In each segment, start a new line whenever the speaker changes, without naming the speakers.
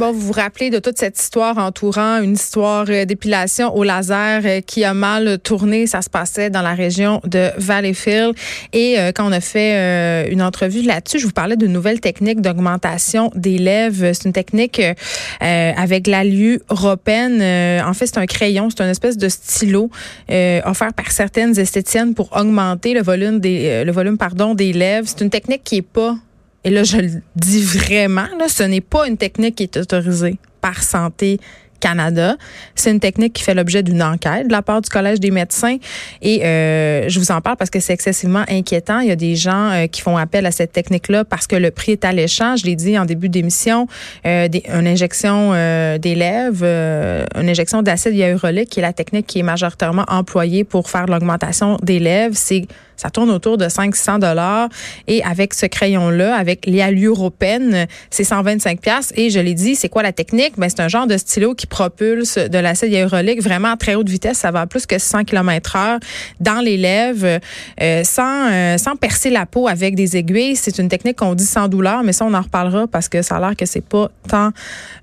Bon, vous vous rappelez de toute cette histoire entourant une histoire euh, d'épilation au laser euh, qui a mal tourné. Ça se passait dans la région de Valleyfield. Et euh, quand on a fait une entrevue là-dessus, je vous parlais d'une nouvelle technique d'augmentation des lèvres. C'est une technique avec l'alu ropène. en fait, c'est un crayon, c'est une espèce de stylo offert par certaines esthéticiennes pour augmenter le volume des, le volume pardon des lèvres. C'est une technique qui est pas et là je le dis vraiment, là, ce n'est pas une technique qui est autorisée par Santé Canada. C'est une technique qui fait l'objet d'une enquête de la part du Collège des médecins et euh, je vous en parle parce que c'est excessivement inquiétant. Il y a des gens euh, qui font appel à cette technique-là parce que le prix est alléchant. Je l'ai dit en début d'émission, euh, une injection euh, des lèvres, une injection d'acide hyaluronique qui est la technique qui est majoritairement employée pour faire l'augmentation des. C'est ça tourne autour de 500 dollars. Et avec ce crayon-là, avec l'Aluropène, c'est 125 pièces. Et je l'ai dit, c'est quoi la technique? Ben, c'est un genre de stylo qui propulse de l'acide hyaluronique vraiment à très haute vitesse. Ça va à plus que 100 km heure dans les lèvres euh, sans, euh, sans percer la peau avec des aiguilles. C'est une technique qu'on dit sans douleur, mais ça, on en reparlera parce que ça a l'air que c'est pas tant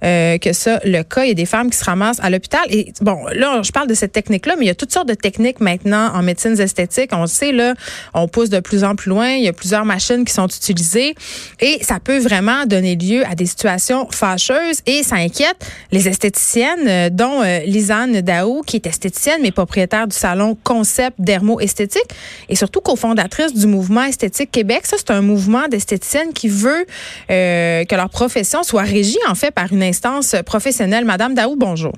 euh, que ça le cas. Il y a des femmes qui se ramassent à l'hôpital. Et bon, là, je parle de cette technique-là, mais il y a toutes sortes de techniques maintenant en médecine esthétique. On le sait, là, on pousse de plus en plus loin. Il y a plusieurs machines qui sont utilisées et ça peut vraiment donner lieu à des situations fâcheuses et ça inquiète les esthéticiennes, euh, dont euh, Lisanne Daou, qui est esthéticienne mais propriétaire du salon Concept Dermo Esthétique et surtout cofondatrice du mouvement Esthétique Québec. Ça, c'est un mouvement d'esthéticiennes qui veut euh, que leur profession soit régie en fait par une instance professionnelle. Madame Daou, bonjour.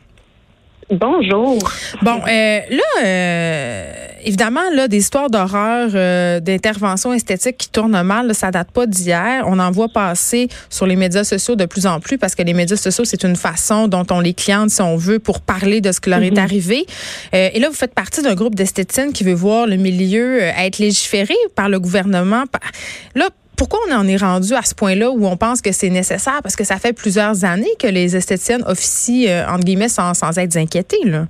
Bonjour.
Bon, euh, là, euh, évidemment, là, des histoires d'horreur, euh, d'interventions esthétiques qui tournent mal, là, ça date pas d'hier. On en voit passer sur les médias sociaux de plus en plus parce que les médias sociaux, c'est une façon dont on les cliente, si on veut, pour parler de ce qui leur est mhm. arrivé. Euh, et là, vous faites partie d'un groupe d'esthéticiennes qui veut voir le milieu euh, être légiféré par le gouvernement. Là, pourquoi on en est rendu à ce point-là où on pense que c'est nécessaire? Parce que ça fait plusieurs années que les esthéticiennes officient, euh, entre guillemets, sans, sans être inquiétées. Là.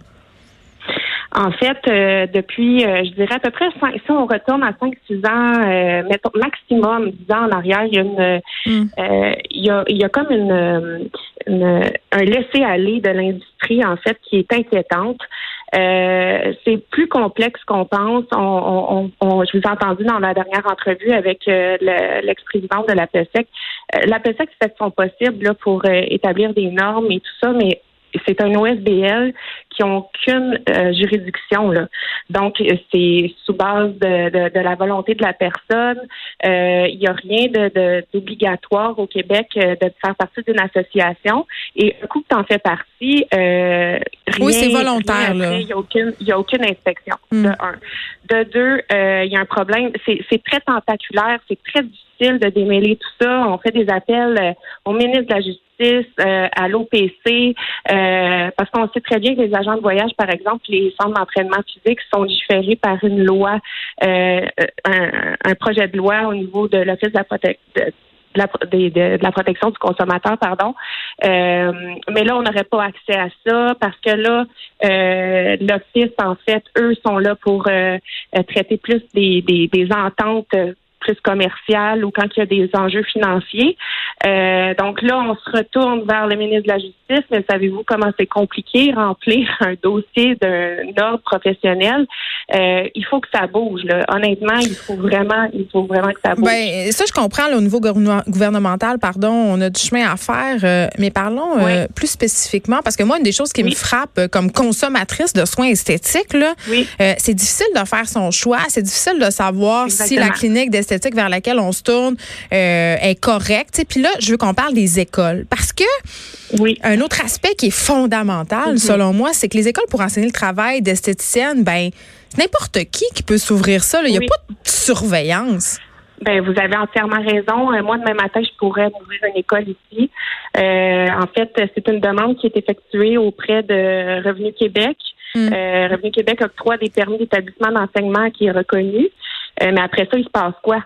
En fait, euh, depuis, euh, je dirais à peu près, si on retourne à 5-6 ans, mettons, maximum 10 ans en arrière, il y a une, hmm. il, y a, il y a comme une, un laisser-aller de l'industrie, en fait, qui est inquiétante. Euh, c'est plus complexe qu'on pense. On, on, je vous ai entendu dans la dernière entrevue avec euh, l'ex-présidente de la PSEC. Euh, la PSEC fait son possible là, pour établir des normes et tout ça, mais c'est un OSBL qui n'ont aucune euh, juridiction. Là. Donc, c'est sous base de, de, de, la volonté de la personne. Euh, il n'y a rien d'obligatoire au Québec euh, de faire partie d'une association. Et un coup que tu en fais partie, rien,
oui, c'est volontaire.
Il n'y a, aucune, y a aucune inspection, de hmm. un. De deux, il y a un problème. C'est très tentaculaire, c'est très difficile de démêler tout ça. On fait des appels au ministre de la Justice euh, à l'OPC, euh, parce qu'on sait très bien que les agents de voyage, par exemple, les centres d'entraînement physique sont différés par une loi, euh, un, projet de loi au niveau de l'Office de la protection. De la, protection du consommateur, pardon. mais là, on n'aurait pas accès à ça parce que là, l'office, en fait, eux sont là pour traiter plus des, des, des ententes plus commerciale ou quand il y a des enjeux financiers. Euh, donc là, on se retourne vers le ministre de la Justice, mais savez-vous comment c'est compliqué remplir un dossier d'un ordre professionnel? Euh, il faut que ça bouge. Là. Honnêtement, il faut vraiment, il faut vraiment que ça bouge.
Ben, ça, je comprends. au niveau gouvernemental, pardon, on a du chemin à faire. Euh, mais parlons plus spécifiquement, parce que moi, une des choses qui me frappe comme consommatrice de soins esthétiques, là, c'est difficile de faire son choix. C'est difficile de savoir si la clinique d'esthétique vers laquelle on se tourne euh, est correcte. Puis là, je veux qu'on parle des écoles parce que oui. un autre aspect qui est fondamental, mm-hmm. selon moi, c'est que les écoles pour enseigner le travail d'esthéticienne, ben n'importe qui qui peut s'ouvrir ça. Il n'y a pas de surveillance.
Ben, vous avez entièrement raison. Euh, moi, demain matin, je pourrais ouvrir une école ici. Euh, en fait, c'est une demande qui est effectuée auprès de Revenu Québec. Mm. Revenu Québec octroie des permis d'établissement d'enseignement qui est reconnu. Euh, mais après ça, il se passe quoi?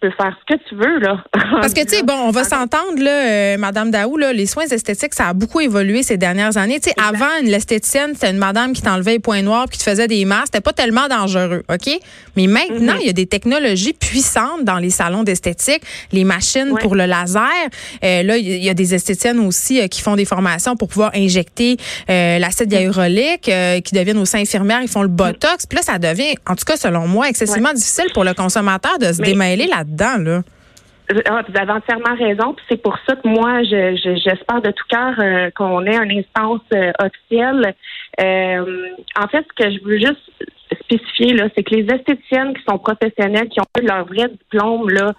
Peux faire ce que tu veux, là.
Parce que, tu sais, bon, on va s'entendre, là, euh, Madame Daou, là, les soins esthétiques, ça a beaucoup évolué ces dernières années. Tu sais, avant, l'esthéticienne, c'était une madame qui t'enlevait les points noirs qui te faisait des masques. C'était pas tellement dangereux, OK? Mais maintenant, mm-hmm. il y a des technologies puissantes dans les salons d'esthétique, les machines pour le laser. Euh, là, il y a des esthéticiennes aussi euh, qui font des formations pour pouvoir injecter l'acide hyaluronique, qui deviennent aussi infirmières, ils font le botox. Puis là, ça devient, en tout cas, selon moi, excessivement difficile pour le consommateur de se démêler là-dedans, là.
Ah, vous avez entièrement raison. C'est pour ça que moi, j'espère de tout cœur euh, qu'on ait une instance euh, officielle. Euh, en fait, ce que je veux juste spécifier, c'est que les esthéticiennes qui sont professionnelles, qui ont eu leur vrai diplôme là,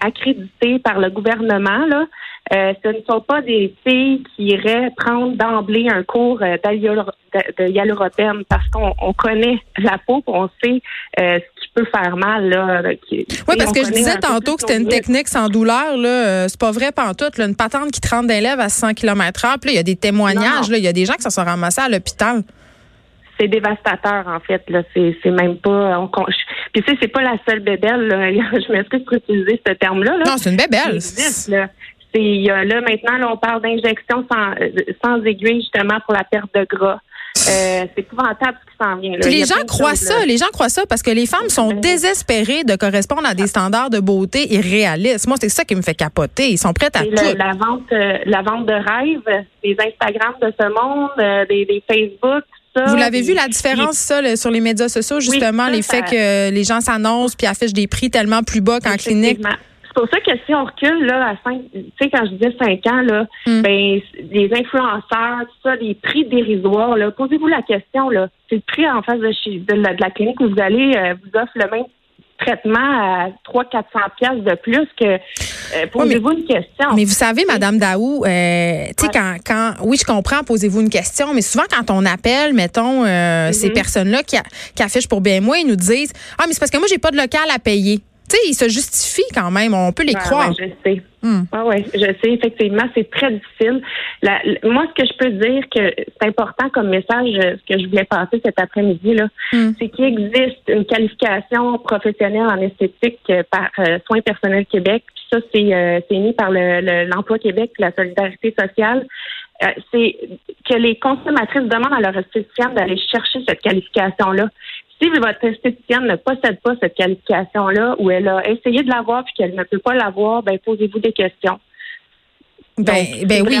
accrédité par le gouvernement, ce ne sont pas des filles qui iraient prendre d'emblée un cours de hyaluronique parce qu'on connaît la peau, on sait ce peut faire mal. Là,
oui, parce que je disais tantôt que c'était une technique sans douleur. Là, euh, c'est pas vrai pantoute. Là, une patente qui te rentre d'un lèvres à 100 km h Puis il y a des témoignages. Il y a des gens qui se sont ramassés à l'hôpital.
C'est dévastateur, en fait. Là, c'est, même pas. On, puis tu sais, c'est pas la seule bébelle. Je m'excuse pour utiliser ce terme-là.
Non, c'est une bébelle.
C'est, là, maintenant, là, on parle d'injection sans, euh, sans aiguille, justement, pour la perte de gras. Euh, c'est épouvantable ce qui s'en vient.
Les gens croient ça. Les gens croient ça parce que les femmes sont désespérées de correspondre à des standards de beauté irréalistes. Moi, c'est ça qui me fait capoter. Ils sont prêts à tout.
la vente, euh, la vente de rêves, des Instagram de ce monde, euh, des, Facebook. Ça,
Vous l'avez vu la différence ça sur les médias sociaux justement les faits que les gens s'annoncent puis affichent des prix tellement plus bas qu'en clinique?
C'est pour ça que si on recule là à cinq, tu sais quand je disais cinq ans là, hmm. ben les influenceurs, tout ça, les prix dérisoires là, posez-vous la question là, c'est le prix en face de chez de la, clinique où vous allez euh, vous offre le même traitement à 3 400 pièces de plus que euh, posez-vous une question.
Mais vous savez madame Daou, euh, tu sais quand quand oui, je comprends posez-vous une question, mais souvent quand on appelle mettons euh, ces mm-hmm. personnes-là qui, qui affichent pour bien moi, ils nous disent "Ah mais c'est parce que moi j'ai pas de local à payer." Tu sais, ils se justifient quand même. On peut les croire.
je sais. Hmm. oui, je sais, effectivement, c'est très difficile. moi, ce que je peux dire que c'est important comme message, euh, ce que je voulais passer cet après-midi, là, hmm. c'est qu'il existe une qualification professionnelle en esthétique euh, par euh, Soins personnels Québec. Puis ça, c'est émis par l'Emploi Québec et la Solidarité sociale. c'est que les consommatrices demandent à leur esthéticienne d'aller chercher cette qualification-là. Si votre esthéticienne ne possède pas cette qualification-là ou elle a essayé de l'avoir puis qu'elle ne peut pas l'avoir, ben posez-vous des questions.
Ben, ben oui.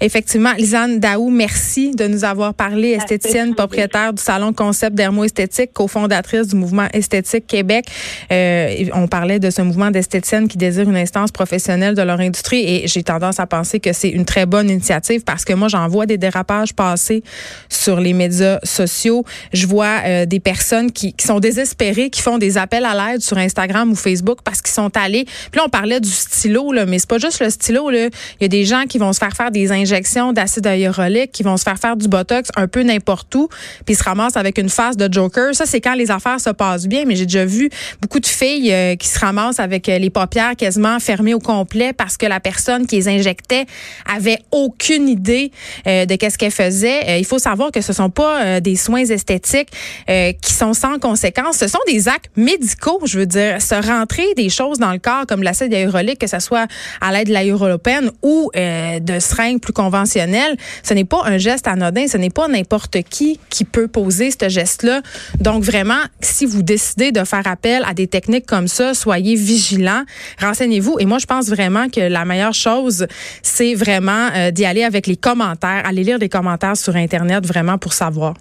Effectivement. Lisanne Daou, merci de nous avoir parlé. Esthéticienne, propriétaire du salon Concept Dermo Esthétique, cofondatrice du mouvement Esthétique Québec. Euh, on parlait de ce mouvement d'esthéticiennes qui désirent une instance professionnelle de leur industrie et j'ai tendance à penser que c'est une très bonne initiative parce que moi, j'en vois des dérapages passer sur les médias sociaux. Je vois euh, des personnes qui, qui sont désespérées, qui font des appels à l'aide sur Instagram ou Facebook parce qu'ils sont allés. Puis là, on parlait du stylo, là, mais c'est pas juste le stylo, là. Il y a des gens qui vont se faire faire des injections d'acide hyaluronique, qui vont se faire faire du botox un peu n'importe où, puis se ramassent avec une face de Joker. Ça, c'est quand les affaires se passent bien. Mais j'ai déjà vu beaucoup de filles euh, qui se ramassent avec euh, les paupières quasiment fermées au complet parce que la personne qui les injectait avait aucune idée euh, de qu'est-ce qu'elle faisait. il faut savoir que ce sont pas des soins esthétiques qui sont sans conséquences. Ce sont des actes médicaux, je veux dire, se rentrer des choses dans le corps comme l'acide hyaluronique, que ce soit à l'aide de l'aéropène ou euh, de seringues plus conventionnelles, ce n'est pas un geste anodin, ce n'est pas n'importe qui qui peut poser ce geste-là. Donc vraiment, si vous décidez de faire appel à des techniques comme ça, soyez vigilants, renseignez-vous. Et moi, je pense vraiment que la meilleure chose, c'est vraiment euh, d'y aller avec les commentaires, aller lire des commentaires sur Internet vraiment pour savoir.